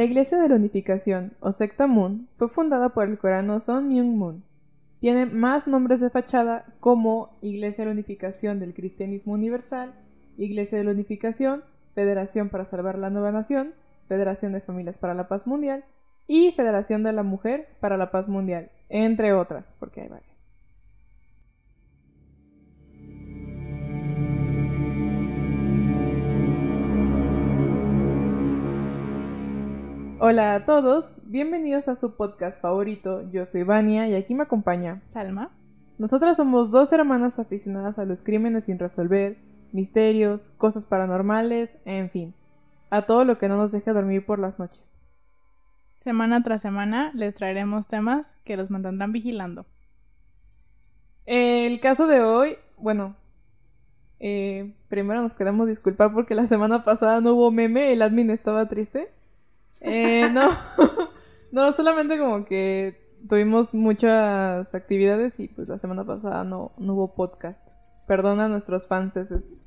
La Iglesia de la Unificación, o secta Moon, fue fundada por el coreano Son Myung Moon. Tiene más nombres de fachada como Iglesia de la Unificación del Cristianismo Universal, Iglesia de la Unificación, Federación para Salvar la Nueva Nación, Federación de Familias para la Paz Mundial y Federación de la Mujer para la Paz Mundial, entre otras, porque hay varias. Hola a todos, bienvenidos a su podcast favorito. Yo soy Vania y aquí me acompaña Salma. Nosotras somos dos hermanas aficionadas a los crímenes sin resolver, misterios, cosas paranormales, en fin, a todo lo que no nos deje dormir por las noches. Semana tras semana les traeremos temas que los mantendrán vigilando. El caso de hoy, bueno, eh, primero nos queremos disculpar porque la semana pasada no hubo meme, el admin estaba triste. Eh, no, no, solamente como que tuvimos muchas actividades y pues la semana pasada no, no hubo podcast. Perdona a nuestros fanses.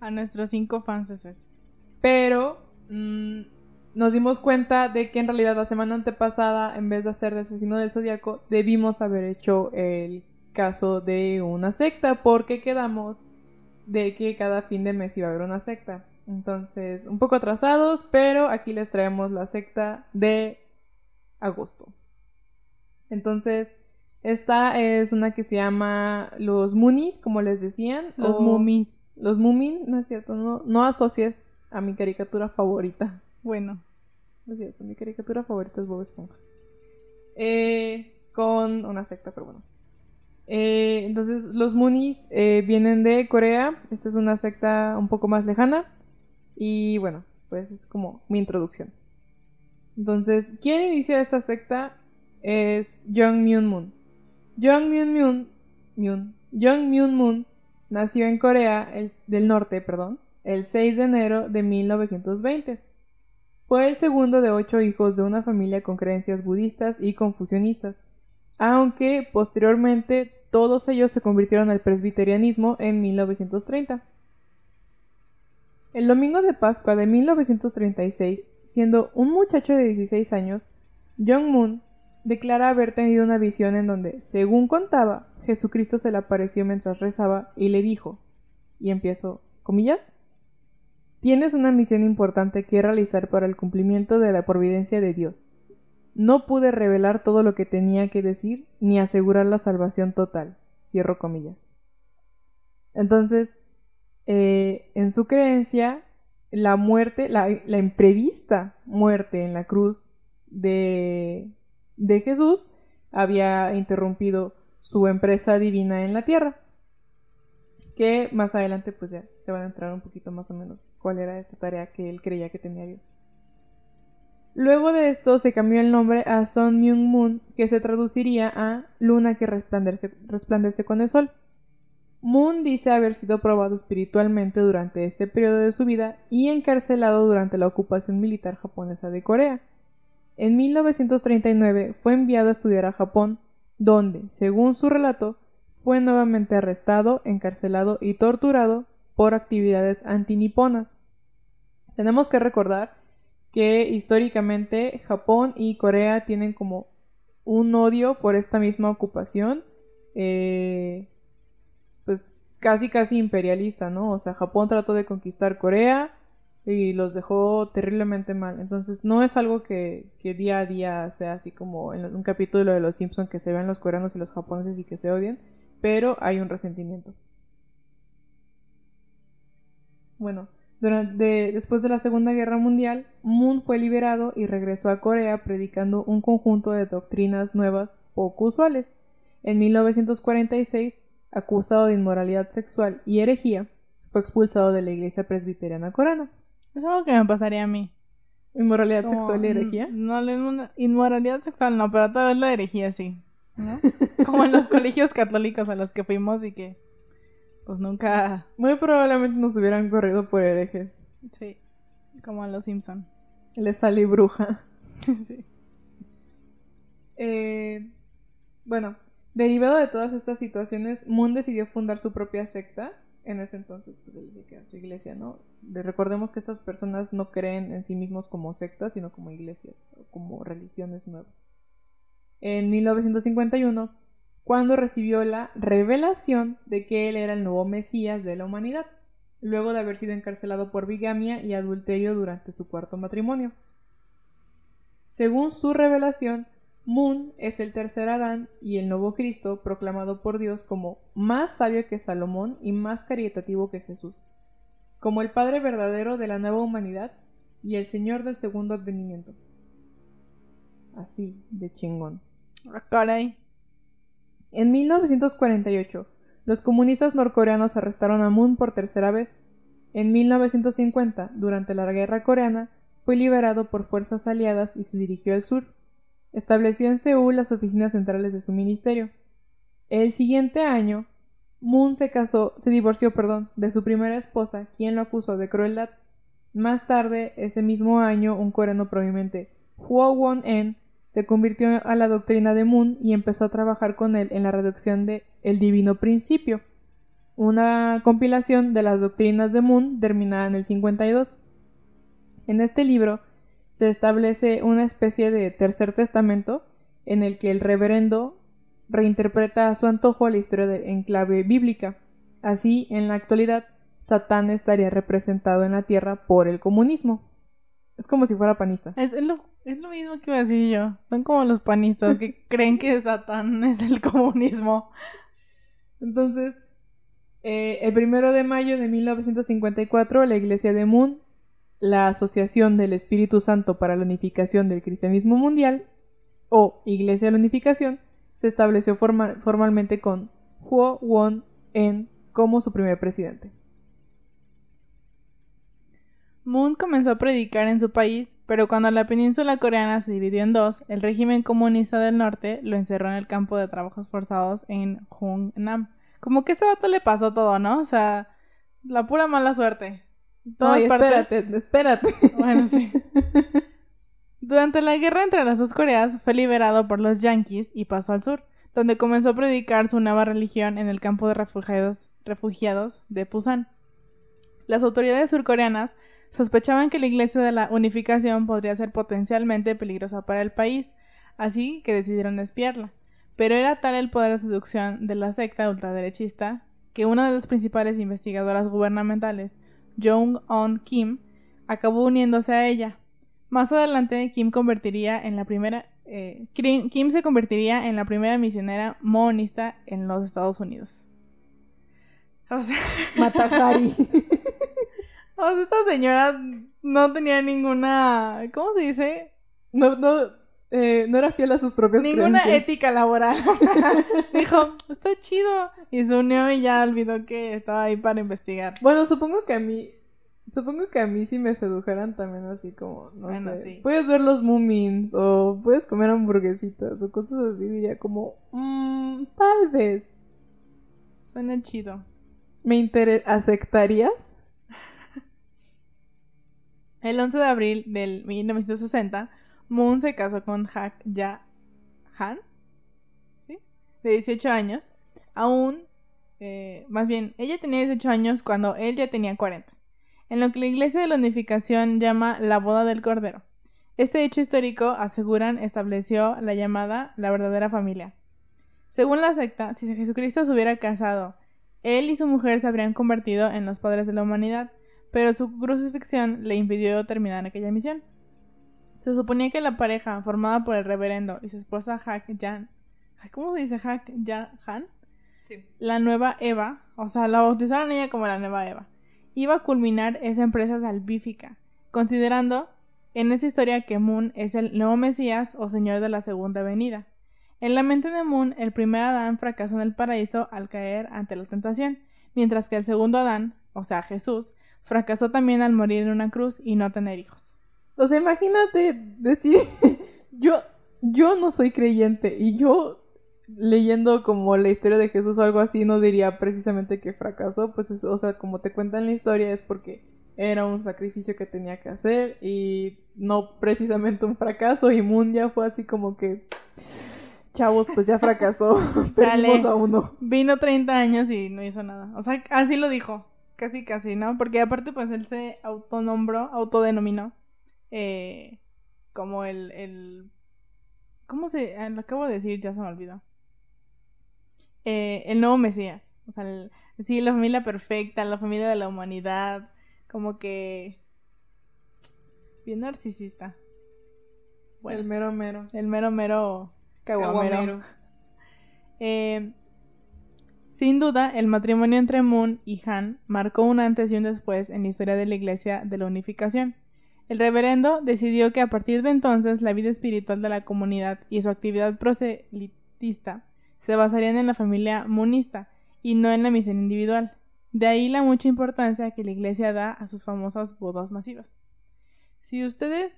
A nuestros cinco fanses. Pero mm, nos dimos cuenta de que en realidad la semana antepasada, en vez de hacer el asesino del zodiaco, debimos haber hecho el caso de una secta porque quedamos de que cada fin de mes iba a haber una secta. Entonces, un poco atrasados, pero aquí les traemos la secta de agosto. Entonces, esta es una que se llama los Moonies, como les decían. Los o- mumis. Los Moomin, no es cierto, no, no asocies a mi caricatura favorita. Bueno, No es cierto, mi caricatura favorita es Bob Esponja. Eh, con una secta, pero bueno. Eh, entonces, los Moonies eh, vienen de Corea. Esta es una secta un poco más lejana. Y bueno, pues es como mi introducción. Entonces, ¿quién inició esta secta? Es Jung Myun Moon. Jung Myun Moon, Jung Moon nació en Corea el- del Norte, perdón, el 6 de enero de 1920. Fue el segundo de ocho hijos de una familia con creencias budistas y confucianistas, aunque posteriormente todos ellos se convirtieron al presbiterianismo en 1930. El domingo de Pascua de 1936, siendo un muchacho de 16 años, Jong Moon declara haber tenido una visión en donde, según contaba, Jesucristo se le apareció mientras rezaba y le dijo, y empiezo, comillas, Tienes una misión importante que realizar para el cumplimiento de la providencia de Dios. No pude revelar todo lo que tenía que decir ni asegurar la salvación total. Cierro comillas. Entonces, eh, en su creencia, la muerte, la, imprevista muerte en la cruz de, de Jesús había interrumpido su empresa divina en la tierra que más adelante pues ya se van a entrar un poquito más o menos cuál era esta tarea que él creía que tenía Dios. Luego de esto se cambió el nombre a Sun Myung Moon, que se traduciría a luna que resplandece con el sol. Moon dice haber sido probado espiritualmente durante este periodo de su vida y encarcelado durante la ocupación militar japonesa de Corea. En 1939 fue enviado a estudiar a Japón, donde, según su relato, fue nuevamente arrestado, encarcelado y torturado por actividades antiniponas. Tenemos que recordar que históricamente Japón y Corea tienen como un odio por esta misma ocupación, eh, pues casi casi imperialista, ¿no? O sea, Japón trató de conquistar Corea y los dejó terriblemente mal. Entonces no es algo que, que día a día sea así como en un capítulo de Los Simpson que se ven los coreanos y los japoneses y que se odian pero hay un resentimiento. Bueno, después de la Segunda Guerra Mundial, Moon fue liberado y regresó a Corea predicando un conjunto de doctrinas nuevas poco usuales. En 1946, acusado de inmoralidad sexual y herejía, fue expulsado de la iglesia presbiteriana coreana. es algo que me pasaría a mí. ¿Inmoralidad Como, sexual y herejía? mm, No, la inmo- inmoralidad sexual no, pero tal vez la herejía sí. ¿no? Como en los colegios católicos a los que fuimos y que pues nunca... Muy probablemente nos hubieran corrido por herejes. Sí, como en los Simpson. Le salí bruja. sí. Eh, bueno, derivado de todas estas situaciones, Moon decidió fundar su propia secta, en ese entonces, pues él dice que a su iglesia, ¿no? Recordemos que estas personas no creen en sí mismos como sectas, sino como iglesias o como religiones nuevas. En 1951, cuando recibió la revelación de que él era el nuevo Mesías de la humanidad, luego de haber sido encarcelado por bigamia y adulterio durante su cuarto matrimonio. Según su revelación, Moon es el tercer Adán y el nuevo Cristo proclamado por Dios como más sabio que Salomón y más caritativo que Jesús, como el Padre verdadero de la nueva humanidad y el Señor del segundo advenimiento. Así de chingón. Ah, caray. En 1948, los comunistas norcoreanos arrestaron a Moon por tercera vez. En 1950, durante la guerra coreana, fue liberado por fuerzas aliadas y se dirigió al sur estableció en Seúl las oficinas centrales de su ministerio. El siguiente año, Moon se casó, se divorció, perdón, de su primera esposa, quien lo acusó de crueldad. Más tarde, ese mismo año, un coreano prominente, Huo Won-en, se convirtió a la doctrina de Moon y empezó a trabajar con él en la reducción de El Divino Principio, una compilación de las doctrinas de Moon terminada en el 52. En este libro se establece una especie de tercer testamento en el que el reverendo reinterpreta a su antojo la historia de, en clave bíblica. Así, en la actualidad, Satán estaría representado en la tierra por el comunismo. Es como si fuera panista. Es, lo, mismo que iba a decir yo. Son como los panistas que creen que Satán es el comunismo. Entonces, eh, el primero de mayo de 1954, la iglesia de Moon la Asociación del Espíritu Santo para la Unificación del Cristianismo Mundial, o Iglesia de la Unificación, se estableció formalmente con Huo Won-en como su primer presidente. Moon comenzó a predicar en su país, pero cuando la península coreana se dividió en dos, el régimen comunista del norte lo encerró en el campo de trabajos forzados en Hungnam. Como que a este vato le pasó todo, ¿no? O sea, la pura mala suerte. Todas espérate, espérate. Bueno, sí. Durante la guerra entre las dos Coreas fue liberado por los yanquis y pasó al sur, donde comenzó a predicar su nueva religión en el campo de refugiados, refugiados de Pusan. Las autoridades surcoreanas sospechaban que la Iglesia de la Unificación podría ser potencialmente peligrosa para el país, así que decidieron espiarla. Pero era tal el poder de seducción de la secta ultraderechista que una de las principales investigadoras gubernamentales, Jong-on Kim, acabó uniéndose a ella. Más adelante, Kim convertiría en la primera eh, Kim se convertiría en la primera misionera monista en los Estados Unidos. O sea, Matahari. o sea, esta señora no tenía ninguna, ¿cómo se dice? No, no, eh, no era fiel a sus propias Ninguna ética laboral. Dijo, está chido. Y se unió y ya olvidó que estaba ahí para investigar. Bueno, supongo que a mí. Supongo que a mí si me sedujeran también así como, no bueno, sé. Puedes ver los Moomins o puedes comer hamburguesitas o cosas así. Diría como, mmm, tal vez. Suena chido. ¿Me interesa? ¿Aceptarías? El 11 de abril del 1960 Moon se casó con Hak Ya Han, ¿sí? De 18 años. Aún, eh, más bien, ella tenía 18 años cuando él ya tenía 40. En lo que la Iglesia de la Unificación llama la boda del Cordero. Este hecho histórico, aseguran, estableció la llamada la verdadera familia. Según la secta, si Jesucristo se hubiera casado, él y su mujer se habrían convertido en los padres de la humanidad, pero su crucifixión le impidió terminar aquella misión. Se suponía que la pareja, formada por el reverendo y su esposa Hak Jan, ¿cómo se dice Hak Han? Sí. La nueva Eva, o sea, la bautizaron ella como la nueva Eva, iba a culminar esa empresa salvífica, considerando en esa historia que Moon es el nuevo Mesías o Señor de la Segunda Venida. En la mente de Moon, el primer Adán fracasó en el paraíso al caer ante la tentación, mientras que el segundo Adán, o sea, Jesús, fracasó también al morir en una cruz y no tener hijos. O sea, imagínate decir, yo, yo no soy creyente y yo leyendo como la historia de Jesús o algo así no diría precisamente que fracasó, pues o sea, como te cuentan la historia es porque era un sacrificio que tenía que hacer y no precisamente un fracaso y Moon ya fue así como que Chavos, pues ya fracasó. Perdimos a uno. Vino 30 años y no hizo nada. O sea, así lo dijo. Casi, casi, ¿no? Porque aparte, pues él se autonombró, autodenominó eh, como el, el. ¿Cómo se.? ah, Lo acabo de decir, ya se me olvidó. Eh, el nuevo Mesías. O sea, el- sí, la familia perfecta, la familia de la humanidad. Como que. Bien narcisista. Bueno, El mero mero. el mero mero caguamero. Caguamero. Eh, sin duda, el matrimonio entre Moon y Han marcó un antes y un después en la historia de la Iglesia de la Unificación. El reverendo decidió que a partir de entonces la vida espiritual de la comunidad y su actividad proselitista se basarían en la familia moonista y no en la misión individual. De ahí la mucha importancia que la Iglesia da a sus famosas bodas masivas. Si ustedes...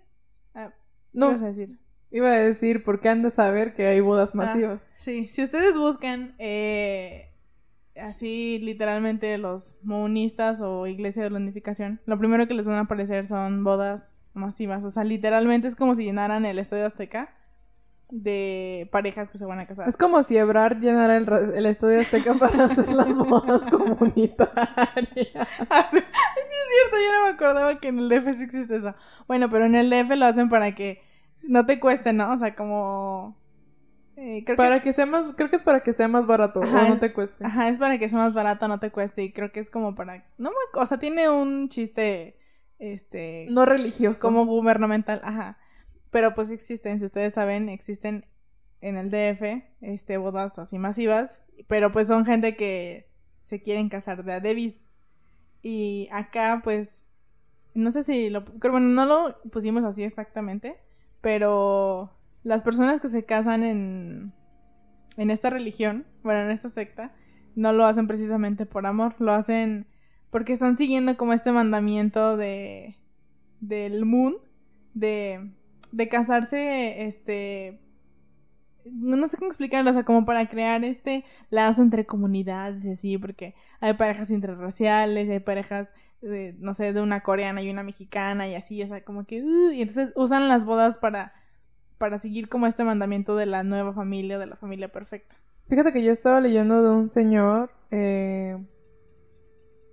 ah, ¿qué No, a decir? iba a decir, ¿por qué han de saber que hay bodas masivas? Ah, sí, si ustedes buscan eh, así literalmente los moonistas o Iglesia de la Unificación, lo primero que les van a aparecer son bodas masivas. O sea, literalmente es como si llenaran el Estadio Azteca de parejas que se van a casar. Es como si Ebrard llenara el, el estadio Azteca para hacer las bodas comunitarias. Ah, sí, sí, es cierto, yo no me acordaba que en el DF sí existe eso. Bueno, pero en el DF lo hacen para que no te cueste, ¿no? O sea, como... eh, creo que- Para que sea más, creo que es para que sea más barato Ajá, o no te cueste. Ajá, es para que sea más barato, no te cueste. Y creo que es como para. No me. O sea, tiene un chiste. Este. No religioso. como gubernamental. Ajá. Pero pues existen, si ustedes saben, existen en el DF. Este, bodas así masivas. Pero pues son gente que se quieren casar de a Davis. Y acá, pues. No sé si lo. Creo, bueno, no lo pusimos así exactamente. Pero. Las personas que se casan en en esta religión, bueno, en esta secta, no lo hacen precisamente por amor, lo hacen porque están siguiendo como este mandamiento de del moon de de casarse este no, sé cómo explicarlo, o sea, como para crear este lazo entre comunidades así, porque hay parejas interraciales, hay parejas de, no sé, de una coreana y una mexicana y así, o sea, como que, uh, y entonces usan las bodas para, para seguir como este mandamiento de la nueva familia, de la familia perfecta. Fíjate que yo estaba leyendo de un señor. eh,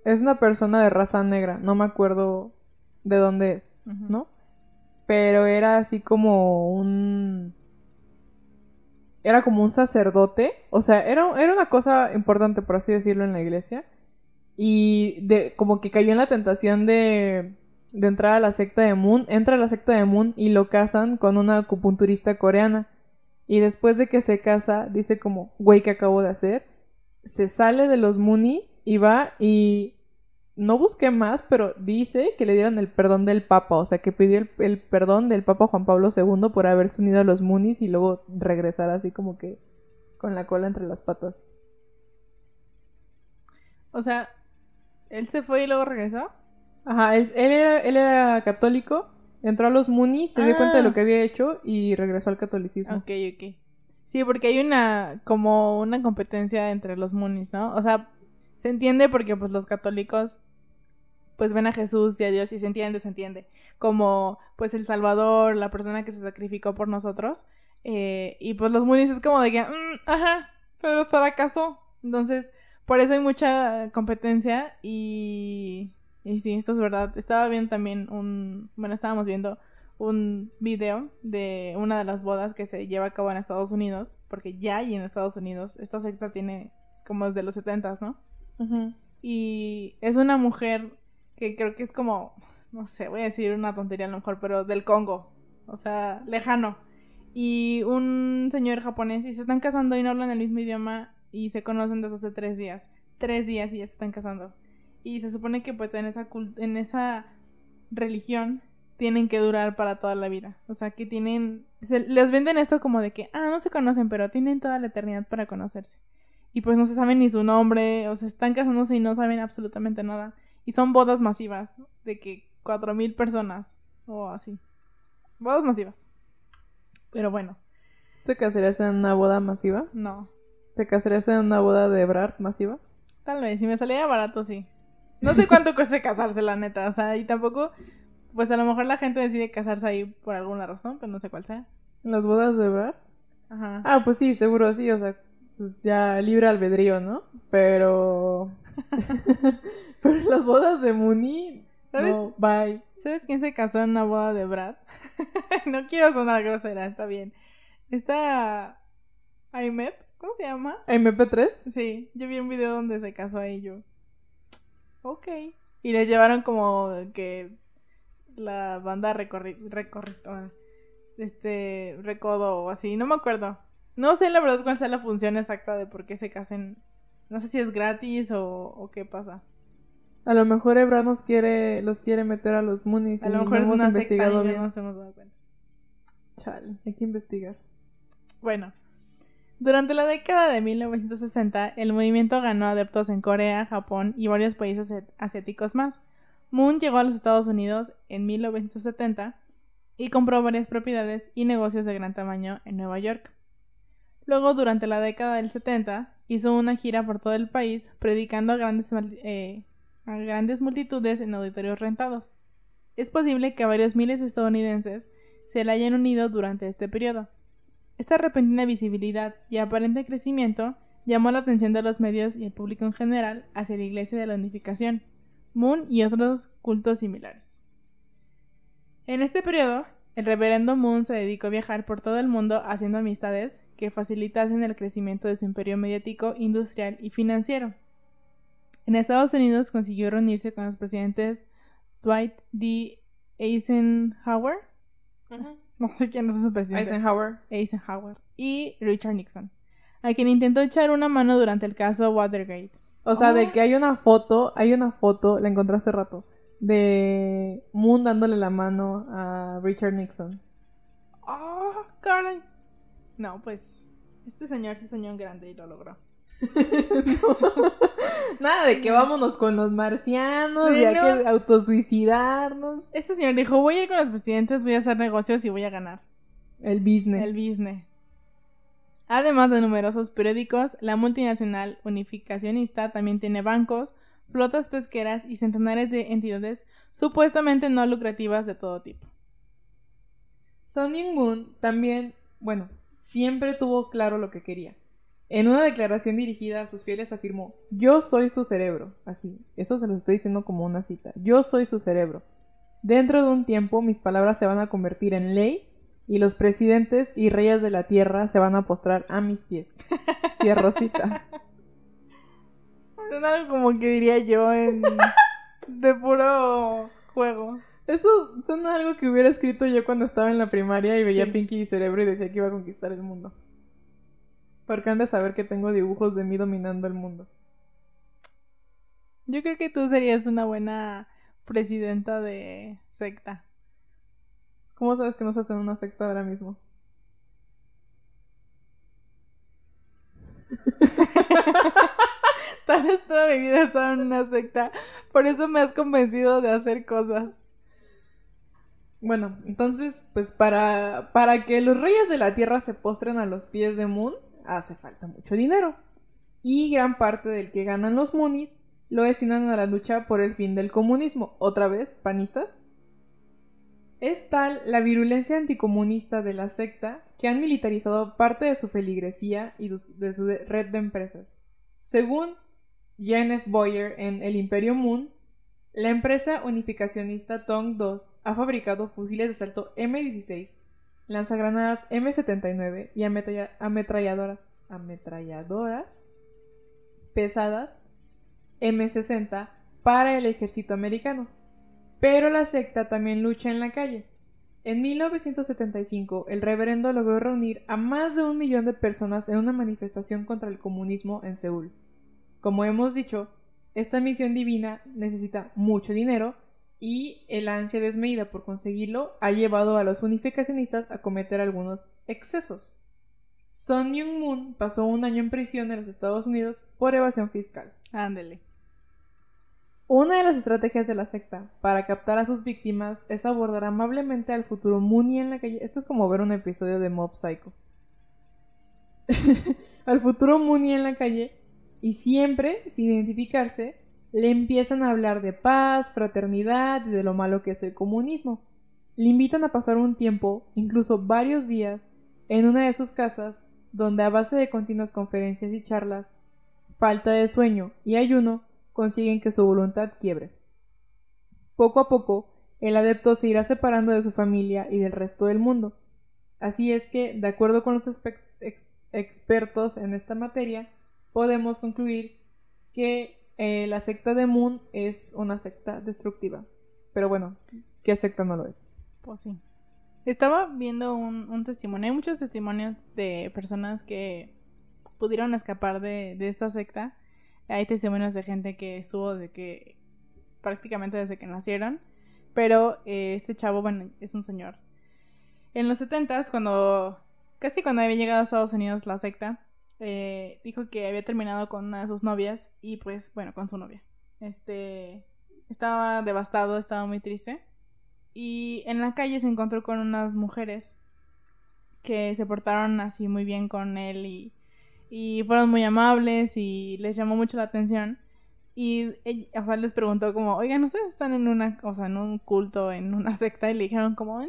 es una persona de raza negra. No me acuerdo de dónde es. ¿no? Pero era así como un. Era como un sacerdote. O sea, era, era una cosa importante, por así decirlo, en la iglesia. Y de, como que cayó en la tentación de, de entrar a la secta de Moon. Entra a la secta de Moon y lo casan con una acupunturista coreana. Y después de que se casa, dice como, güey, ¿qué acabo de hacer? Se sale de los Moonies y va y no busqué más, pero dice que le dieron el perdón del Papa, o sea, que pidió el, perdón del Papa Juan Pablo II por haberse unido a los Moonies y luego regresar así como que con la cola entre las patas. O sea, él se fue y luego regresó. Ajá, él, él era, él era católico, entró a los Moonies, se dio cuenta de Ah. lo que había hecho y regresó al catolicismo. Ok, ok. Sí, porque hay una, como una competencia entre los Moonies, ¿no? O sea, se entiende porque pues los católicos pues ven a Jesús y a Dios y se entiende, se entiende. Como pues el Salvador, la persona que se sacrificó por nosotros. eh, y pues los Moonies es como de que, "Mm, ajá, pero fracasó. Entonces, por eso hay mucha competencia y... Y sí, esto es verdad. Estaba viendo también un... Bueno, estábamos viendo un video de una de las bodas que se lleva a cabo en Estados Unidos, porque ya hay en Estados Unidos, esta secta tiene como desde los 70, ¿no? Y es una mujer que creo que es como, no sé, voy a decir una tontería a lo mejor, pero del Congo, o sea, lejano. Y un señor japonés y se están casando y no hablan el mismo idioma y se conocen desde hace tres días. Tres días y ya se están casando. Y se supone que pues en esa, cult- en esa religión tienen que durar para toda la vida. O sea, que tienen... Se, les venden esto como de que, ah, no se conocen, pero tienen toda la eternidad para conocerse. Y pues no se saben ni su nombre, o sea, están casándose y no saben absolutamente nada. Y son bodas masivas, de que cuatro mil personas, o así. Bodas masivas. Pero bueno, ¿Tú ¿Te casarías en una boda masiva? no. ¿Te casarías en una boda de Ebrard masiva? Tal vez, si me saliera barato, sí. No sé cuánto cueste casarse, la neta. O sea, y tampoco, pues a lo mejor la gente decide casarse ahí por alguna razón, pero no sé cuál sea. ¿En las bodas de Ebrard? Ajá. Ah, pues sí, seguro sí, o sea, pues ya libre albedrío, ¿no? Pero... Pero en las bodas de Mooney... ¿Sabes? No, bye. ¿Sabes quién se casó en una boda de Brad? no quiero sonar grosera, está bien. Esta... Aimep, ¿cómo se llama? MP3. Sí, yo vi un video donde se casó a ello. Ok. Y les llevaron como que la banda recorri recorri ah, este recodo o así, no me acuerdo. No sé la verdad cuál sea la función exacta de por qué se casen. No sé si es gratis o, o qué pasa. A lo mejor Ebra nos quiere, los quiere meter a los Moonies. A y lo mejor no es hemos una secta investigado no bien. nos hemos dado cuenta. Chale, hay que investigar. Bueno, durante la década de 1960, el movimiento ganó adeptos en Corea, Japón y varios países asi- asiáticos más. Moon llegó a los Estados Unidos en 1970 y compró varias propiedades y negocios de gran tamaño en Nueva York. Luego, durante la década del 70, hizo una gira por todo el país predicando a grandes, mal- eh, a grandes multitudes en auditorios rentados. Es posible que varios miles de estadounidenses se le hayan unido durante este periodo. Esta repentina visibilidad y aparente crecimiento llamó la atención de los medios y el público en general hacia la Iglesia de la Unificación, Moon y otros cultos similares. En este periodo, el reverendo Moon se dedicó a viajar por todo el mundo haciendo amistades que facilitasen el crecimiento de su imperio mediático, industrial y financiero. En Estados Unidos consiguió reunirse con los presidentes Dwight D. Eisenhower, no sé quién es ese presidente. Eisenhower. Eisenhower y Richard Nixon, a quien intentó echar una mano durante el caso Watergate. O sea, Oh. de que hay una foto, hay una foto, la encontré hace rato, de Moon dándole la mano a Richard Nixon. ¡Oh, caray! No, pues este señor sí soñó en grande y lo logró. Nada de que vámonos con los marcianos, Sí, y hay no. que autosuicidarnos. Este señor dijo, voy a ir con los presidentes, voy a hacer negocios y voy a ganar. El business. El business. Además de numerosos periódicos, la multinacional unificacionista también tiene bancos, flotas pesqueras y centenares de entidades supuestamente no lucrativas de todo tipo. Son Myung-moon también, bueno, siempre tuvo claro lo que quería. En una declaración dirigida a sus fieles afirmó, yo soy su cerebro. Así, eso se lo estoy diciendo como una cita. Yo soy su cerebro. Dentro de un tiempo mis palabras se van a convertir en ley y los presidentes y reyes de la tierra se van a postrar a mis pies. Cierro cita. Es algo como que diría yo en... de puro juego. Eso suena algo que hubiera escrito yo cuando estaba en la primaria y veía Sí. Pinky y Cerebro y decía que iba a conquistar el mundo. Porque han de saber que tengo dibujos de mí dominando el mundo. Yo creo que tú serías una buena presidenta de secta. ¿Cómo sabes que no estás en una secta ahora mismo? Tal vez toda mi vida he estado en una secta. Por eso me has convencido de hacer cosas. Bueno, entonces, pues para, para que los reyes de la tierra se postren a los pies de Moon, hace falta mucho dinero. Y gran parte del que ganan los Moonies lo destinan a la lucha por el fin del comunismo. Otra vez, panistas. Es tal la virulencia anticomunista de la secta que han militarizado parte de su feligresía y de su- red de empresas. Según Janet Boyer en El Imperio Moon, la empresa unificacionista Tong 2 ha fabricado fusiles de asalto M16, lanzagranadas M79 y ametralla- ametralladoras, ametralladoras pesadas M60 para el ejército americano. Pero la secta también lucha en la calle. En 1975, el reverendo logró reunir a más de un millón de personas en una manifestación contra el comunismo en Seúl. Como hemos dicho, esta misión divina necesita mucho dinero y el ansia desmedida por conseguirlo ha llevado a los unificacionistas a cometer algunos excesos. Son Myung Moon pasó un año en prisión en los Estados Unidos por evasión fiscal. Ándele. Una de las estrategias de la secta para captar a sus víctimas es abordar amablemente al futuro Mooney en la calle. Esto es como ver un episodio de Mob Psycho. al futuro Mooney en la calle y siempre, sin identificarse, le empiezan a hablar de paz, fraternidad y de lo malo que es el comunismo. Le invitan a pasar un tiempo, incluso varios días, en una de sus casas, donde a base de continuas conferencias y charlas, falta de sueño y ayuno consiguen que su voluntad quiebre. Poco a poco, el adepto se irá separando de su familia y del resto del mundo. Así es que, de acuerdo con los expertos en esta materia, podemos concluir que eh, la secta de Moon es una secta destructiva. Pero bueno, ¿qué secta no lo es? Pues sí. Estaba viendo un, testimonio. Hay muchos testimonios de personas que pudieron escapar de, esta secta. Hay testimonios de gente que estuvo de que prácticamente desde que nacieron. Pero eh, este chavo, bueno, es un señor. En los 70 cuando casi cuando había llegado a Estados Unidos la secta, eh, dijo que había terminado con una de sus novias y pues, bueno, con su novia. Este, estaba devastado, estaba muy triste. Y en la calle se encontró con unas mujeres que se portaron así muy bien con él y, y fueron muy amables y les llamó mucho la atención. Y, o sea, les preguntó como, oigan, ¿ustedes están en una, o sea, en un culto, en una secta? Y le dijeron como, no.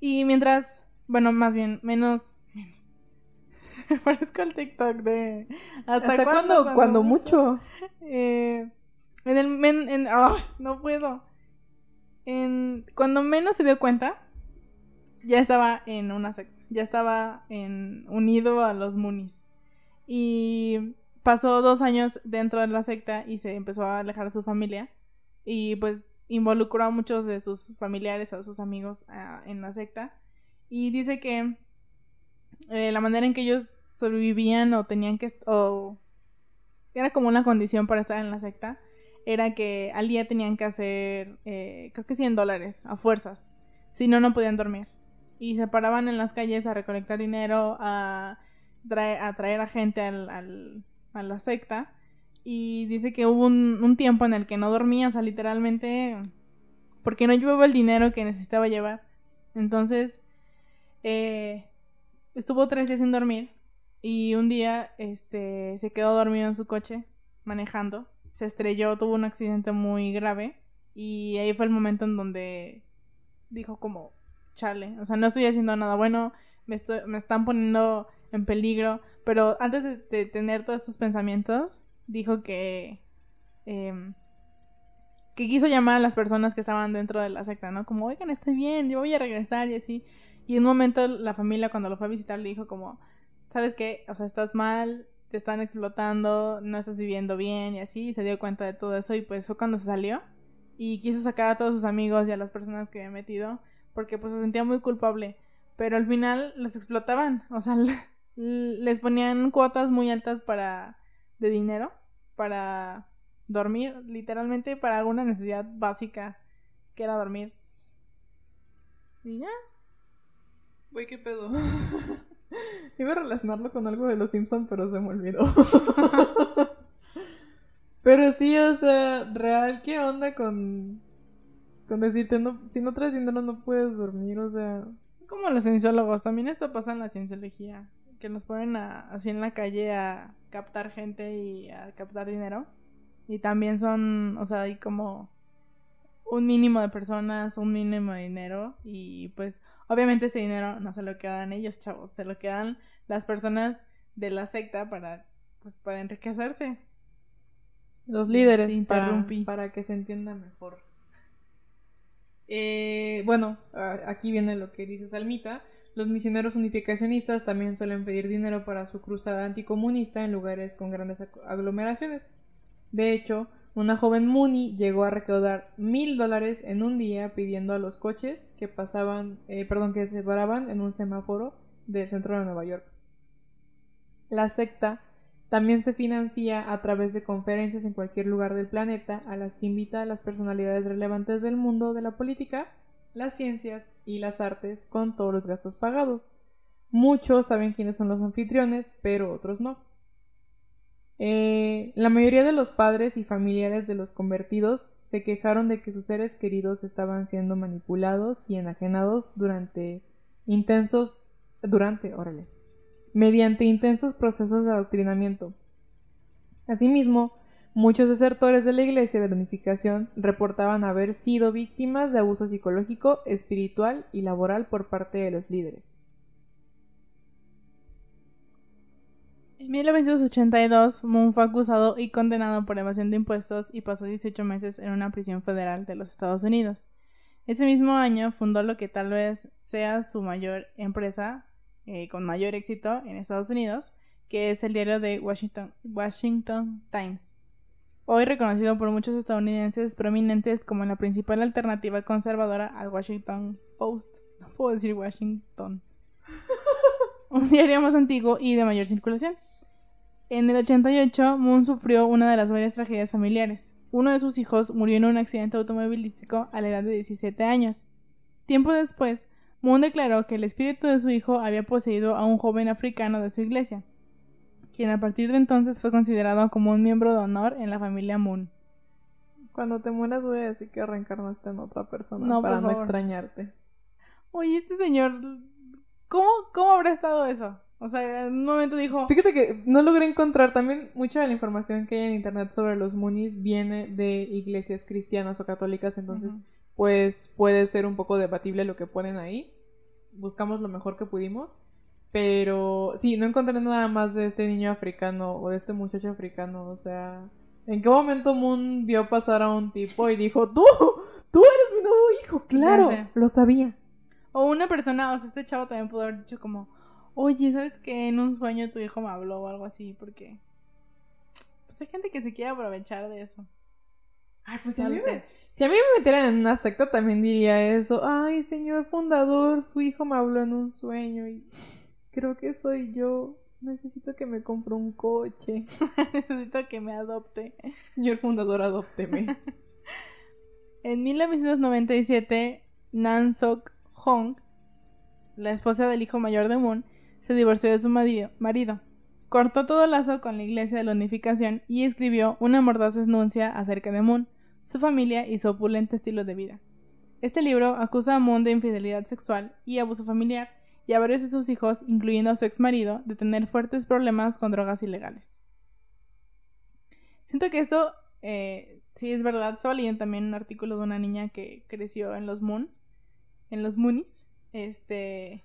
Y mientras, bueno, más bien, menos Parezco el TikTok de. ¿Hasta, cuándo, cuando, mucho? Eh, en el. En, no puedo. En, cuando menos se dio cuenta, ya estaba en una secta. Ya estaba en, unido a los Moonies. Y pasó dos años dentro de la secta y se empezó a alejar de su familia. Y pues involucró a muchos de sus familiares, a sus amigos en la secta. Y dice que eh, la manera en que ellos sobrevivían o tenían que... o era como una condición para estar en la secta, era que al día tenían que hacer, eh, creo que 100 dólares, a fuerzas. Si no, no podían dormir. Y se paraban en las calles a recolectar dinero, a, a traer a gente al, a la secta. Y dice que hubo un, un, tiempo en el que no dormía, o sea, literalmente, porque no llevaba el dinero que necesitaba llevar. Entonces, eh, estuvo tres días sin dormir y un día este, se quedó dormido en su coche manejando, se estrelló, tuvo un accidente muy grave y ahí fue el momento en donde dijo como, chale, o sea, no estoy haciendo nada bueno, me, estoy, me están poniendo en peligro, pero antes de, tener todos estos pensamientos, dijo que... Em, que quiso llamar a las personas que estaban dentro de la secta, ¿no? Como, oigan, estoy bien, yo voy a regresar y así. Y en un momento la familia cuando lo fue a visitar le dijo como, ¿sabes qué? O sea, estás mal, te están explotando, no estás viviendo bien y así. Y se dio cuenta de todo eso y pues fue cuando se salió. Y quiso sacar a todos sus amigos y a las personas que había metido porque pues se sentía muy culpable. Pero al final los explotaban, o sea, les ponían cuotas muy altas para de dinero para dormir, literalmente para alguna necesidad básica que era dormir. Y ya, Güey, qué pedo. Iba a relacionarlo con algo de los Simpsons, pero se me olvidó. pero sí, o sea, real, ¿qué onda con. con decirte, no, si no traes dinero no puedes dormir, o sea. Como los cienciólogos, también esto pasa en la cienciología. Que nos ponen así en la calle a captar gente y a captar dinero. Y también son, o sea, hay como un mínimo de personas, un mínimo de dinero. Y pues Obviamente ese dinero no se lo quedan ellos, chavos, se lo quedan las personas de la secta para, pues, para enriquecerse. Los líderes, para, para, que se entienda mejor. Eh, bueno, aquí viene lo que dice Salmita. Los misioneros unificacionistas también suelen pedir dinero para su cruzada anticomunista en lugares con grandes aglomeraciones. De hecho, una joven Mooney llegó a recaudar mil dólares en un día pidiendo a los coches que pasaban, eh, perdón, que se paraban en un semáforo del centro de Nueva York. La secta también se financia a través de conferencias en cualquier lugar del planeta a las que invita a las personalidades relevantes del mundo de la política, las ciencias y las artes con todos los gastos pagados. Muchos saben quiénes son los anfitriones, pero otros no. Eh, la mayoría de los padres y familiares de los convertidos se quejaron de que sus seres queridos estaban siendo manipulados y enajenados durante intensos durante, órale, mediante intensos procesos de adoctrinamiento. Asimismo, muchos desertores de la Iglesia de la Unificación reportaban haber sido víctimas de abuso psicológico, espiritual y laboral por parte de los líderes. 1982, Moon fue acusado y condenado por evasión de impuestos y pasó 18 meses en una prisión federal de los Estados Unidos. Ese mismo año fundó lo que tal vez sea su mayor empresa eh, con mayor éxito en Estados Unidos, que es el diario de Washington, Washington Times. Hoy reconocido por muchos estadounidenses prominentes como la principal alternativa conservadora al Washington Post. No puedo decir Washington. Un diario más antiguo y de mayor circulación. En el 88, Moon sufrió una de las varias tragedias familiares. Uno de sus hijos murió en un accidente automovilístico a la edad de 17 años. Tiempo después, Moon declaró que el espíritu de su hijo había poseído a un joven africano de su iglesia, quien a partir de entonces fue considerado como un miembro de honor en la familia Moon. Cuando te mueras voy a decir que reencarnaste en otra persona No, para no extrañarte. Oye, este señor, ¿cómo, cómo habrá estado eso? O sea, en un momento dijo, Fíjate que no logré encontrar también mucha de la información que hay en internet sobre los Moonies viene de iglesias cristianas o católicas, entonces pues puede ser un poco debatible lo que ponen ahí. Buscamos lo mejor que pudimos, pero sí, no encontré nada más de este niño africano o de este muchacho africano, o sea, ¿en qué momento Moon vio pasar a un tipo y dijo, tú, tú eres mi nuevo hijo? Claro, lo sabía. O una persona, o sea, este chavo también pudo haber dicho como, oye, ¿sabes qué? En un sueño tu hijo me habló o algo así, porque... Pues hay gente que se quiere aprovechar de eso. Ay, pues No a mí me-. Si a mí me metieran en una secta también diría eso. Ay, señor fundador, su hijo me habló en un sueño y creo que soy yo. Necesito que me compre un coche. Necesito que me adopte. Señor fundador, adópteme. En 1997, Nan Sok Hong, la esposa del hijo mayor de Moon, se divorció de su marido. Cortó todo lazo con la Iglesia de la Unificación y escribió una mordaz denuncia acerca de Moon, su familia y su opulento estilo de vida. Este libro acusa a Moon de infidelidad sexual y abuso familiar y a varios de sus hijos, incluyendo a su ex marido, de tener fuertes problemas con drogas ilegales. Siento que esto eh, sí es verdad. Estaba leyendo también un artículo de una niña que creció en los Moon, en los Moonies, este,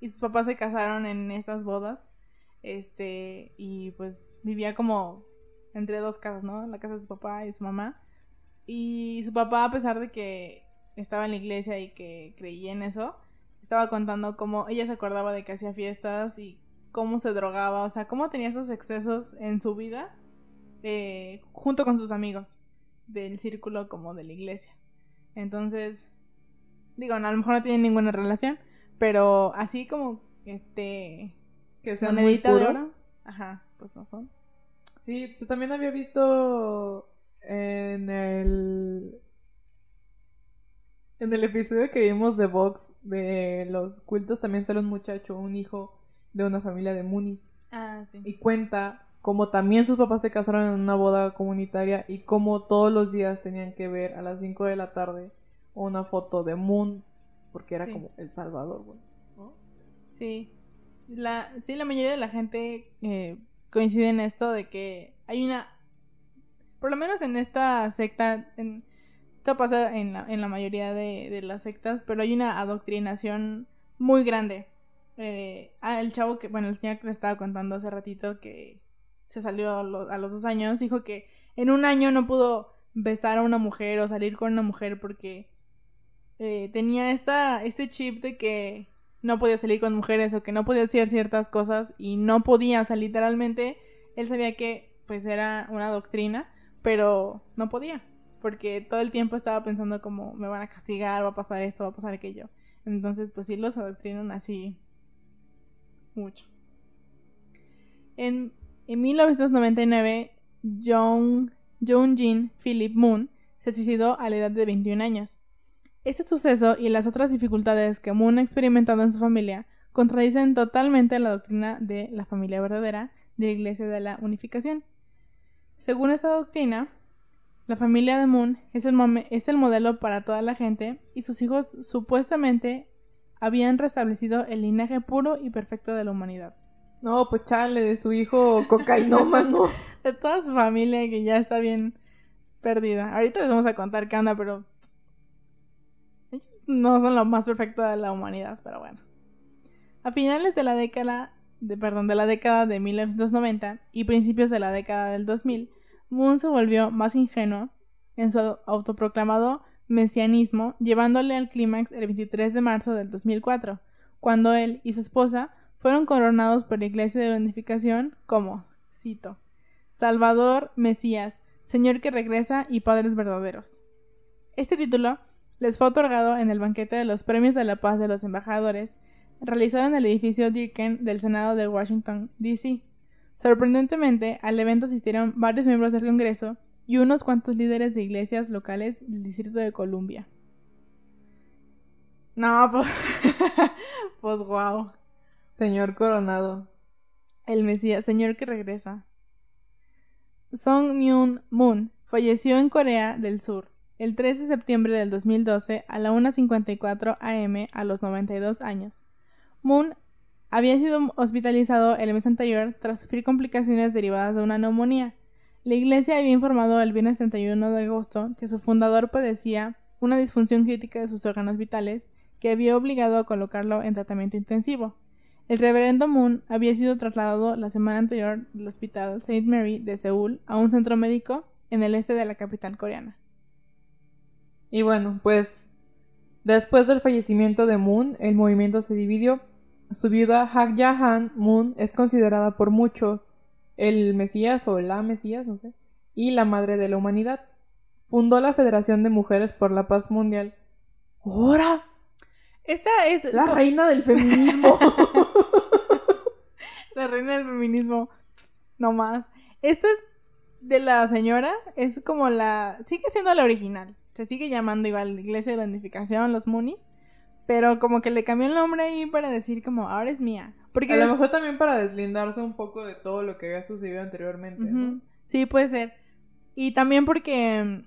y sus papás se casaron en estas bodas, este, y pues vivía como entre dos casas, ¿no? La casa de su papá y su mamá. Y su papá, a pesar de que estaba en la iglesia y que creía en eso, estaba contando cómo ella se acordaba de que hacía fiestas y cómo se drogaba, o sea, cómo tenía esos excesos en su vida eh, junto con sus amigos del círculo como de la iglesia. Entonces, digo, a lo mejor no tienen ninguna relación, pero así como este que sean muy monedita de oro, puros. ajá, pues no son. Sí, pues también había visto en el en el episodio que vimos de Vox de los cultos también sale un muchacho, un hijo de una familia de Moonies Ah, sí. y cuenta cómo también sus papás se casaron en una boda comunitaria y cómo todos los días tenían que ver a las 5 de la tarde una foto de Moon porque era Sí. como El Salvador, güey. ¿no? Sí. La, sí, la mayoría de la gente eh, coincide en esto de que hay una. Por lo menos en esta secta. En, esto pasa en la, en la mayoría de, de las sectas, pero hay una adoctrinación muy grande. Eh, el chavo que. Bueno, el señor que le estaba contando hace ratito que se salió a los, a los dos años, dijo que en un año no pudo besar a una mujer o salir con una mujer porque eh, tenía esta, este chip de que no podía salir con mujeres o que no podía hacer ciertas cosas y no podía, o literalmente él sabía que pues era una doctrina, pero no podía, porque todo el tiempo estaba pensando como me van a castigar, va a pasar esto, va a pasar aquello. Entonces, pues sí los adoctrinan así mucho. En, en 1999, John, John Jean Philip Moon se suicidó a la edad de 21 años. Este suceso y las otras dificultades que Moon ha experimentado en su familia contradicen totalmente la doctrina de la familia verdadera de la Iglesia de la Unificación. Según esta doctrina, la familia de Moon es el, mome- es el modelo para toda la gente y sus hijos supuestamente habían restablecido el linaje puro y perfecto de la humanidad. No, pues chale, de su hijo cocainómano. De toda su familia que ya está bien perdida. Ahorita les vamos a contar qué anda, pero ellos no son lo más perfecto de la humanidad, pero bueno. A finales de la década de, perdón, de la década de 1990 y principios de la década del 2000, Moon se volvió más ingenuo en su autoproclamado mesianismo, llevándole al clímax el 23 de marzo del 2004, cuando él y su esposa fueron coronados por la Iglesia de la Unificación como, cito, Salvador, Mesías, Señor que regresa y Padres verdaderos. Este título les fue otorgado en el banquete de los Premios de la Paz de los Embajadores, realizado en el edificio Dirken del Senado de Washington, D.C. Sorprendentemente, al evento asistieron varios miembros del Congreso y unos cuantos líderes de iglesias locales del Distrito de Columbia. No, pues. pues wow. Señor coronado. El Mesías, señor que regresa. Song Myung Moon falleció en Corea del Sur el 13 de septiembre del 2012 a la 1.54 am a los 92 años. Moon había sido hospitalizado el mes anterior tras sufrir complicaciones derivadas de una neumonía. La iglesia había informado el viernes 31 de agosto que su fundador padecía una disfunción crítica de sus órganos vitales que había obligado a colocarlo en tratamiento intensivo. El reverendo Moon había sido trasladado la semana anterior del Hospital St. Mary de Seúl a un centro médico en el este de la capital coreana. Y bueno, pues después del fallecimiento de Moon, el movimiento se dividió. Su viuda Hak Moon es considerada por muchos el Mesías o la Mesías, no sé, y la madre de la humanidad. Fundó la Federación de Mujeres por la Paz Mundial. ¡Hora! Esa es la reina del feminismo. la reina del feminismo. No más. Esta es de la señora, es como la. Sigue siendo la original. Se sigue llamando igual Iglesia de la Unificación, los Munis. Pero como que le cambió el nombre ahí para decir como, ahora es mía. Porque a lo mejor también para deslindarse un poco de todo lo que había sucedido anteriormente, ¿no? Sí, puede ser. Y también porque mm,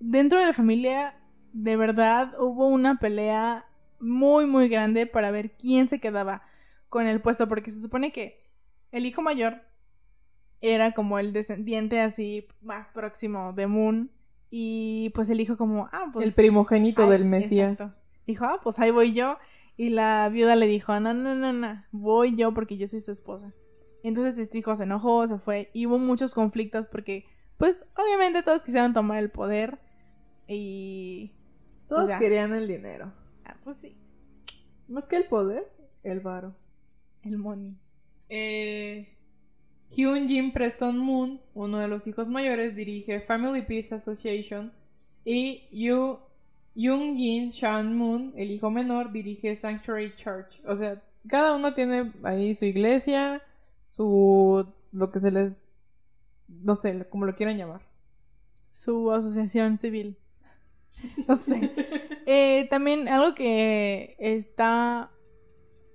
dentro de la familia, de verdad, hubo una pelea muy, muy grande para ver quién se quedaba con el puesto. Porque se supone que el hijo mayor era como el descendiente así más próximo de Moon. Y pues el hijo como, ah, pues... El primogénito del Mesías. Dijo, ah, pues ahí voy yo. Y la viuda le dijo, no, no, no, no, voy yo porque yo soy su esposa. Y entonces este hijo se enojó, se fue. Y hubo muchos conflictos porque, pues, obviamente todos quisieron tomar el poder. Y... Todos querían el dinero. Ah, pues sí. Más que el poder, el varo. El money. Eh, Hyun Jin Preston Moon, uno de los hijos mayores, dirige Family Peace Association. Y Yu Jung Jin Shan Moon, el hijo menor, dirige Sanctuary Church. O sea, cada uno tiene ahí su iglesia, su. lo que se les. no sé, como lo quieran llamar. Su asociación civil. No sé. Eh, también algo que está.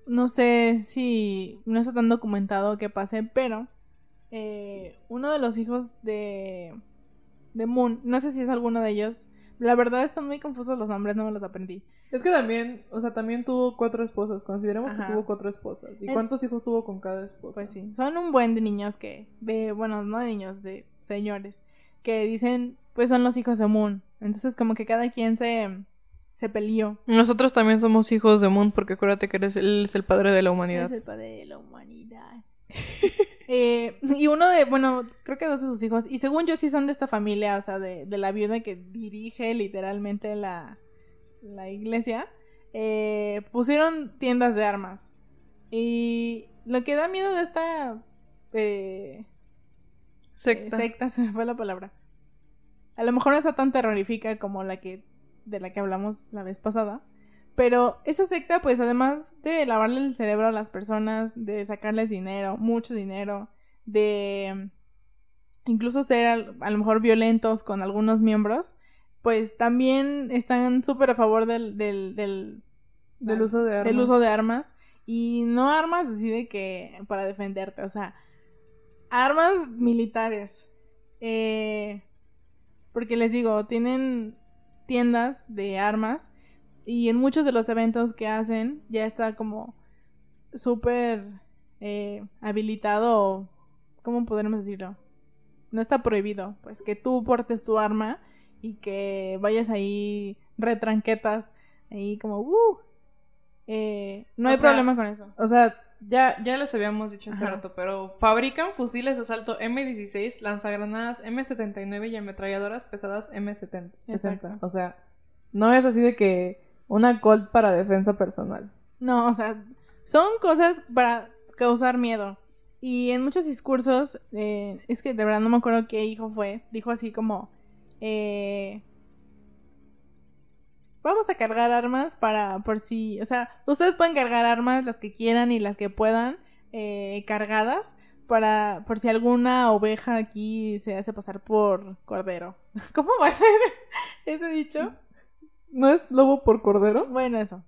No sé si no está tan documentado que pase, pero. Eh, uno de los hijos de. de Moon, no sé si es alguno de ellos la verdad están muy confusos los nombres, no me los aprendí. Es que también, o sea, también tuvo cuatro esposas. Consideremos que tuvo cuatro esposas. ¿Y cuántos hijos tuvo con cada esposa? Pues sí, son un buen de niños que, de, bueno, no de niños, de señores, que dicen, pues son los hijos de Moon. Entonces como que cada quien se, se peleó. Nosotros también somos hijos de Moon porque acuérdate que eres, él es el padre de la humanidad. Es el padre de la humanidad. Eh, y uno de, bueno, creo que dos de sus hijos, y según yo sí son de esta familia, o sea, de, la viuda que dirige literalmente la, la iglesia, eh, pusieron tiendas de armas. Y lo que da miedo de esta eh, secta. secta, se me fue la palabra. A lo mejor no está tan terrorífica como la que de la que hablamos la vez pasada. Pero esa secta, pues además de lavarle el cerebro a las personas, de sacarles dinero, mucho dinero, de incluso ser a, lo mejor violentos con algunos miembros, pues también están súper a favor del, del, del, uso de armas. Del uso de armas. Y no armas así de que para defenderte, o sea, armas militares. Eh, porque les digo, tienen tiendas de armas y en muchos de los eventos que hacen ya está como súper eh, habilitado, ¿cómo podemos decirlo? No está prohibido, pues que tú portes tu arma y que vayas ahí retranquetas, ahí como, uh, eh, no hay problema con eso. O sea, ya, ya les habíamos dicho hace Ajá. rato, pero fabrican fusiles de asalto M16, lanzagranadas M79 y ametralladoras pesadas M70. Exacto. 60. O sea, no es así de que una Colt para defensa personal. No, o sea, son cosas para causar miedo. Y en muchos discursos, eh, es que de verdad no me acuerdo qué hijo fue, dijo así como, eh, vamos a cargar armas para, por si, o sea, ustedes pueden cargar armas las que quieran y las que puedan, eh, cargadas, para, por si alguna oveja aquí se hace pasar por cordero. ¿Cómo va a ser ese dicho? ¿No es lobo por cordero? Bueno, eso.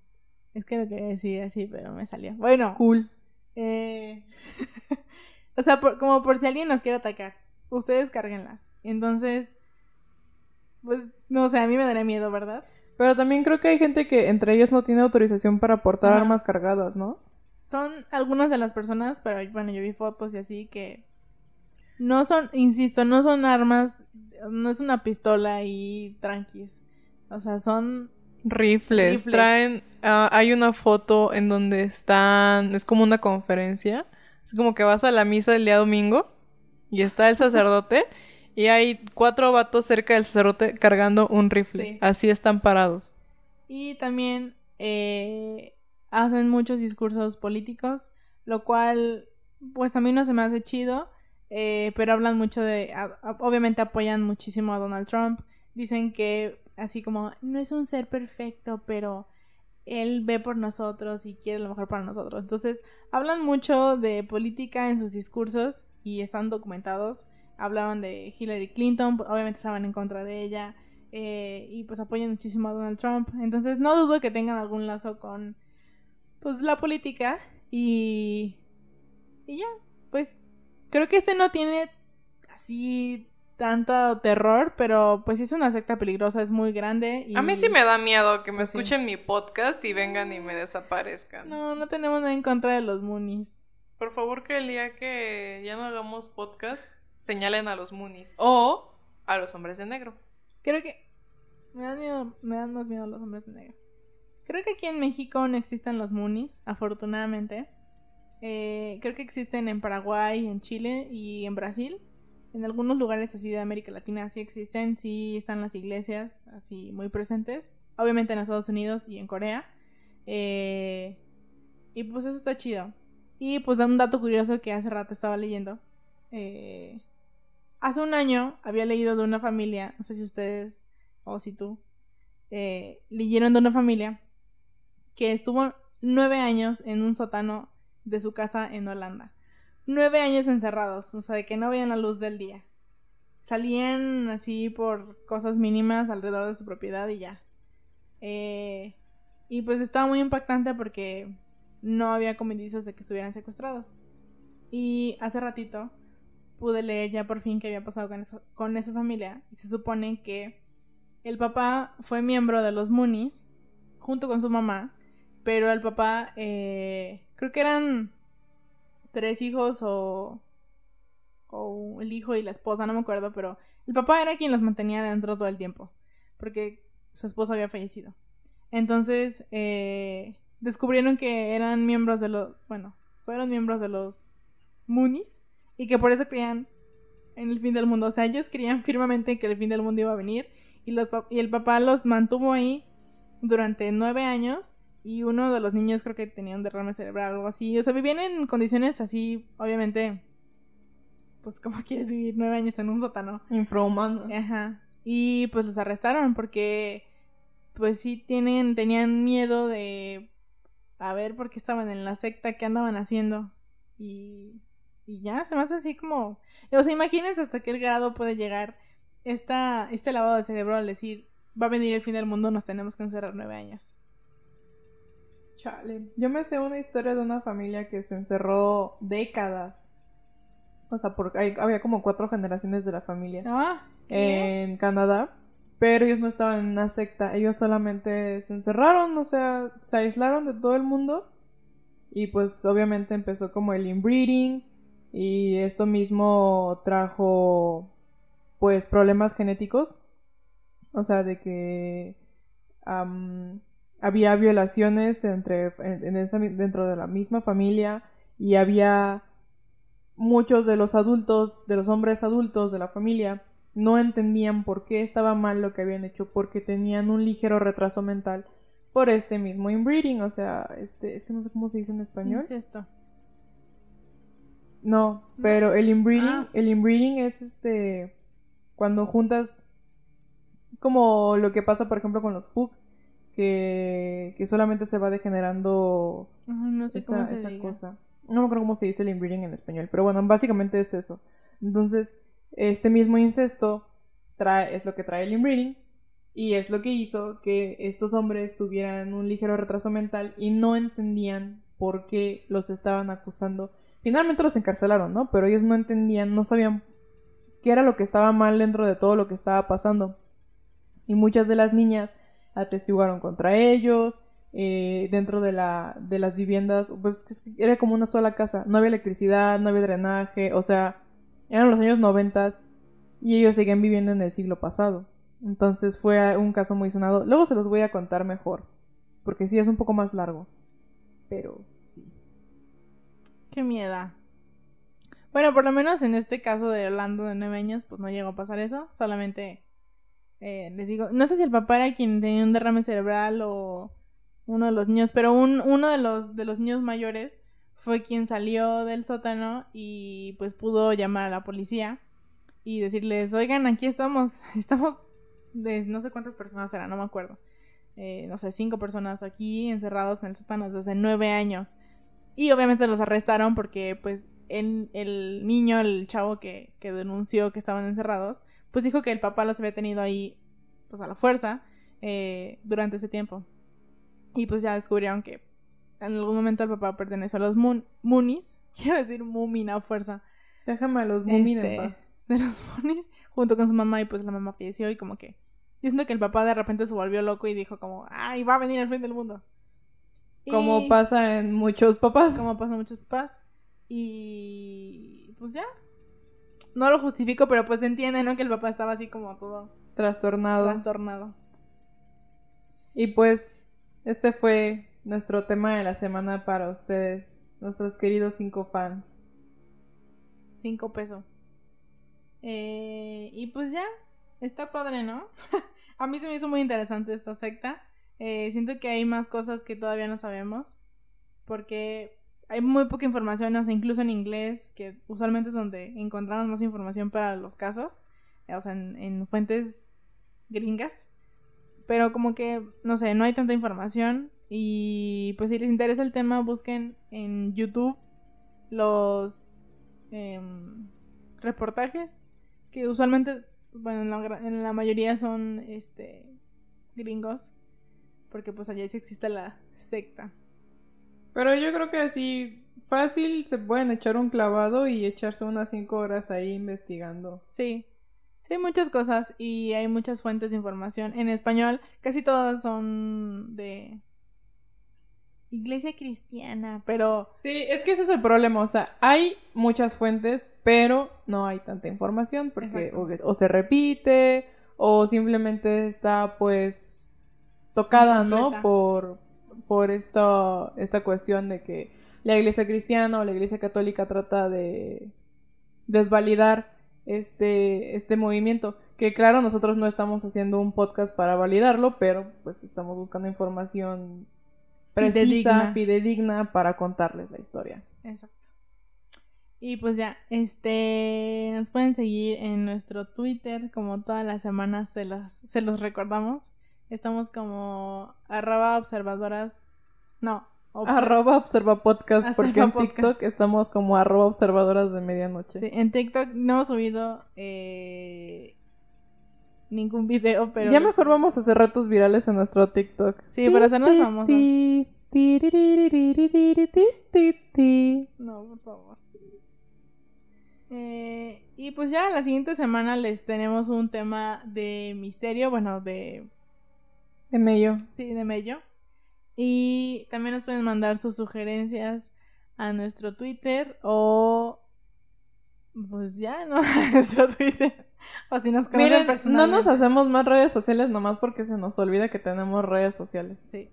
Es que lo quería decir así, pero me salió. Bueno, Cool. eh, o sea, por- como por si alguien nos quiere atacar, ustedes cárguenlas. Entonces, pues, no sé, a mí me daría miedo, ¿verdad? Pero también creo que hay gente que entre ellos no tiene autorización para portar Ajá. armas cargadas, ¿no? Son algunas de las personas, pero bueno, yo vi fotos y así que no son, insisto, no son armas, no es una pistola y tranquis. O sea, son Rifles. Rifles. Traen. ah, hay una foto en donde están. Es como una conferencia. Es como que vas a la misa el día domingo. Y está el sacerdote. y hay cuatro vatos cerca del sacerdote cargando un rifle. Sí. Así están parados. Y también eh, hacen muchos discursos políticos, lo cual, pues a mí no se me hace chido, eh, pero hablan mucho de, a- a- obviamente apoyan muchísimo a Donald Trump, dicen que así como, no es un ser perfecto, pero él ve por nosotros y quiere lo mejor para nosotros. Entonces, hablan mucho de política en sus discursos y están documentados. Hablaban de Hillary Clinton, obviamente estaban en contra de ella eh, y pues apoyan muchísimo a Donald Trump. Entonces no dudo que tengan algún lazo con pues la política y y ya, pues creo que este no tiene así tanto terror, pero pues es una secta peligrosa, es muy grande y A mí sí me da miedo que me Pues sí. escuchen mi podcast y vengan y me desaparezcan. no no tenemos nada en contra de los Moonies. Por favor, que el día que ya no hagamos podcast, señalen a los Moonies. O a los hombres de negro. Creo que me dan miedo, me dan más miedo los hombres de negro. Creo que aquí en México no existen los Moonies, afortunadamente. Eh, creo que existen en Paraguay, en Chile y en Brasil. En algunos lugares así de América Latina sí existen, sí están las iglesias así muy presentes. Obviamente en Estados Unidos y en Corea. Eh, y pues eso está chido. Y pues da un dato curioso que hace rato estaba leyendo. Eh, hace un año había leído de una familia, no sé si ustedes o si tú, eh, leyeron de una familia que estuvo nueve años en un sótano de su casa en Holanda. Nueve años encerrados, o sea, de que no veían la luz del día. Salían así por cosas mínimas alrededor de su propiedad y ya. Eh, y pues estaba muy impactante porque no había como indicios de que estuvieran secuestrados. Y hace ratito pude leer ya por fin qué había pasado con esa, con esa familia. Y se supone que el papá fue miembro de los Moonies junto con su mamá. Pero el papá, eh, creo que eran tres hijos o, o el hijo y la esposa, no me acuerdo. Pero el papá era quien los mantenía dentro todo el tiempo. Porque su esposa había fallecido. Entonces, eh, descubrieron que eran miembros de los, bueno, fueron miembros de los Moonies y que por eso creían en el fin del mundo. O sea, ellos creían firmemente que el fin del mundo iba a venir y, los, y el papá los mantuvo ahí durante nueve años y uno de los niños creo que tenía un derrame cerebral o algo así. O sea, vivían en condiciones así, obviamente, pues como quieres vivir nueve años en un sótano. Infrahumano. Ajá. Y pues los arrestaron porque pues sí tienen, tenían miedo de a ver por qué estaban en la secta, qué andaban haciendo. Y, y ya, se me hace así como... O sea, imagínense hasta qué grado puede llegar esta, este lavado de cerebro al decir, va a venir el fin del mundo, nos tenemos que encerrar nueve años. Chale. Yo me sé una historia de una familia que se encerró décadas. O sea, porque hay- había como cuatro generaciones de la familia Ah, ¿qué? en Canadá. Pero ellos no estaban en una secta. Ellos solamente se encerraron, o sea, se aislaron de todo el mundo. Y pues obviamente empezó como el inbreeding. Y esto mismo trajo pues problemas genéticos. O sea, de que había violaciones entre, en- en esa mi- dentro de la misma familia y había muchos de los adultos, de los hombres adultos de la familia, no entendían por qué estaba mal lo que habían hecho, porque tenían un ligero retraso mental por este mismo inbreeding, o sea, este, es que no sé cómo se dice en español. Incesto. No, pero el inbreeding, Ah. el inbreeding es este cuando juntas es como lo que pasa por ejemplo con los pugs que, que solamente se va degenerando No sé esa, cómo se esa diga. cosa. No me acuerdo cómo se dice el inbreeding en español, pero bueno, básicamente es eso. Entonces, este mismo incesto trae, es lo que trae el inbreeding y es lo que hizo que estos hombres tuvieran un ligero retraso mental y no entendían por qué los estaban acusando. Finalmente los encarcelaron, ¿no? Pero ellos no entendían, no sabían qué era lo que estaba mal dentro de todo lo que estaba pasando. Y muchas de las niñas atestiguaron contra ellos, eh, dentro de, la, de las viviendas, pues era como una sola casa, no había electricidad, no había drenaje, o sea, eran los años noventas y ellos seguían viviendo en el siglo pasado. Entonces fue un caso muy sonado. Luego se los voy a contar mejor, porque sí es un poco más largo, pero sí. Qué miedo. Bueno, por lo menos en este caso de Orlando de nueve años, pues no llegó a pasar eso. Solamente eh, les digo, no sé si el papá era quien tenía un derrame cerebral o uno de los niños, pero un, uno de los, de los niños mayores fue quien salió del sótano y pues pudo llamar a la policía y decirles, oigan, aquí estamos, estamos de no sé cuántas personas eran, no me acuerdo. Eh, no sé, cinco personas aquí encerrados en el sótano desde hace nueve años. Y obviamente los arrestaron porque pues el, el niño, el chavo que, que denunció que estaban encerrados, pues dijo que el papá los había tenido ahí pues a la fuerza eh, durante ese tiempo. Y pues ya descubrieron que en algún momento el papá perteneció a los Moon Moonies. Quiero decir Moomin a fuerza. Déjame a los Moomin Este, en paz. De los Moonies. Junto con su mamá y pues la mamá falleció y como que... Yo siento que el papá de repente se volvió loco y dijo como... ¡Ay, va a venir al fin del mundo! Como Y- pasa en muchos papás. como pasan muchos papás. Y pues ya. No lo justifico, pero pues se entiende, ¿no? Que el papá estaba así como todo Trastornado. trastornado. Y pues, este fue nuestro tema de la semana para ustedes, nuestros queridos cinco fans. Cinco pesos. Eh, y pues ya. Está padre, ¿no? A mí se me hizo muy interesante esta secta. Eh, siento que hay más cosas que todavía no sabemos. Porque hay muy poca información, o sea, incluso en inglés, que usualmente es donde encontramos más información para los casos. eh, O sea, en, en fuentes gringas. Pero como que, no sé, no hay tanta información. Y pues si les interesa el tema, busquen en YouTube los em, reportajes. Que usualmente, bueno, en la, en la mayoría son este gringos. Porque pues allá sí existe la secta. Pero yo creo que así fácil se pueden echar un clavado y echarse unas cinco horas ahí investigando. Sí. Sí, hay muchas cosas y hay muchas fuentes de información. En español, casi todas son de iglesia cristiana, pero Sí, es que ese es el problema, o sea, hay muchas fuentes, pero no hay tanta información porque o, se repite o simplemente está pues tocada, ¿no? Por, por esta, esta cuestión de que la iglesia cristiana o la iglesia católica trata de desvalidar este, este movimiento. Que claro, nosotros no estamos haciendo un podcast para validarlo, pero pues estamos buscando información precisa, Fidedigna. fidedigna para contarles la historia. Exacto. Y pues ya, este, nos pueden seguir en nuestro Twitter, como todas las semanas se los, se los recordamos. Estamos como arroba observadoras. No. Observ arroba observa podcast. porque en. TikTok estamos como arroba observadoras de medianoche. Sí, en TikTok no hemos subido eh, ningún video, pero. Ya mejor vamos a hacer retos virales en nuestro TikTok. Sí, para hacernos famosos. No, por favor. Eh, y pues ya la siguiente semana les tenemos un tema de misterio, bueno, de de medio. Sí, de Mello. Y también nos pueden mandar sus sugerencias a nuestro Twitter o pues ya, ¿no? A nuestro Twitter. O si nos conocen Miren, no personalmente. nos hacemos más redes sociales nomás porque se nos olvida que tenemos redes sociales. Sí.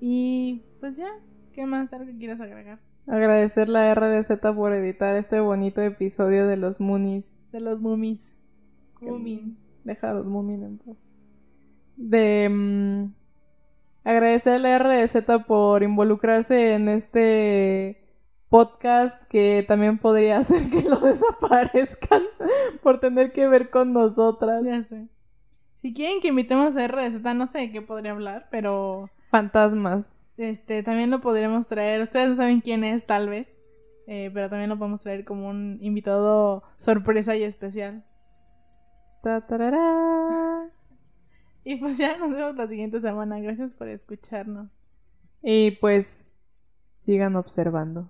Y pues ya, ¿qué más? ¿Algo que quieras agregar? Agradecerle a RDZ por editar este bonito episodio de los Moonies. De los Moomies. Moomins. Deja a los Moomin en paz. De. mm, agradecerle a RDZ por involucrarse en este podcast que también podría hacer que lo desaparezcan por tener que ver con nosotras. Ya sé. Si quieren que invitemos a RZ, no sé de qué podría hablar, pero Fantasmas. este también lo podríamos traer. Ustedes no saben quién es, tal vez. eh, pero también lo podemos traer como un invitado sorpresa y especial. Ta. Y pues ya nos vemos la siguiente semana. Gracias por escucharnos. Y pues sigan observando.